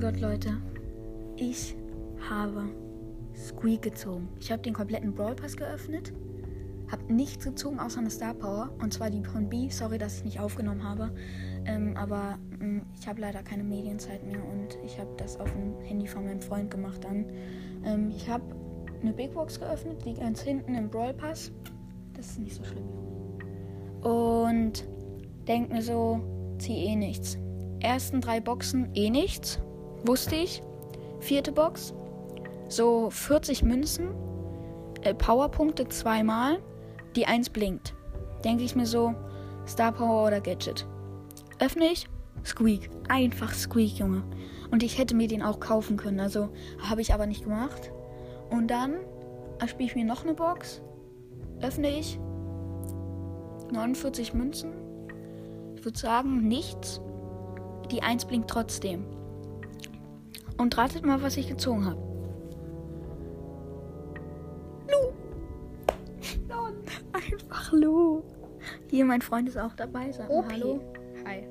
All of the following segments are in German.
Gott, Leute. Ich habe Squeak gezogen. Ich habe den kompletten Brawl Pass geöffnet. Habe nichts gezogen außer eine Star Power. Und zwar die von B. Sorry, dass ich nicht aufgenommen habe. Ähm, aber mh, mm, ich habe leider keine Medienzeit mehr und ich habe das auf dem Handy von meinem Freund gemacht dann. Ähm, ich habe eine Big Box geöffnet, die ganz hinten im Brawl Pass. Das ist nicht so schlimm. Und denk mir so, zieh eh nichts. Ersten drei Boxen eh nichts. Wusste ich. Vierte Box. So 40 Münzen. Äh, Powerpunkte zweimal. Die eins blinkt. Denke ich mir so, Star Power oder Gadget. Öffne ich. Squeak. Einfach Squeak, Junge. Und ich hätte mir den auch kaufen können. Also habe ich aber nicht gemacht. Und dann spiele ich mir noch eine Box. Öffne ich. 49 Münzen. Ich würde sagen, nichts. Die 1 blinkt trotzdem. Und ratet mal, was ich gezogen habe. Lu. Einfach Lu. Hier, mein Freund ist auch dabei. Sag mal Hallo. Hi.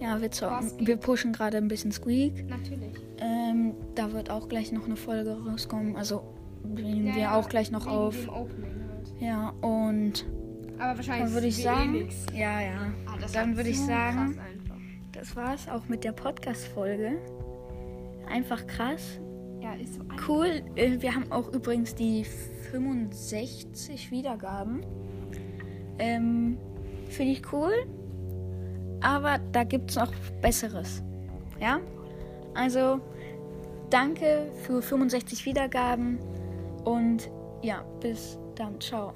Ja, wir zocken. Wir pushen gerade ein bisschen Squeak. Natürlich. Ähm, da wird auch gleich noch eine Folge rauskommen. Also nehmen ja, wir ja, auch gleich noch auf. Halt. Ja, und aber wahrscheinlich dann würde ich sagen, eh ja, ja. Ah, dann würde ich sagen, das war's auch mit der Podcast-Folge. Einfach krass. Ja, ist so Cool. Äh, wir haben auch übrigens die 65 Wiedergaben. Ähm, Finde ich cool. Aber da gibt es noch Besseres. Ja? Also, danke für 65 Wiedergaben. Und ja, bis dann. Ciao.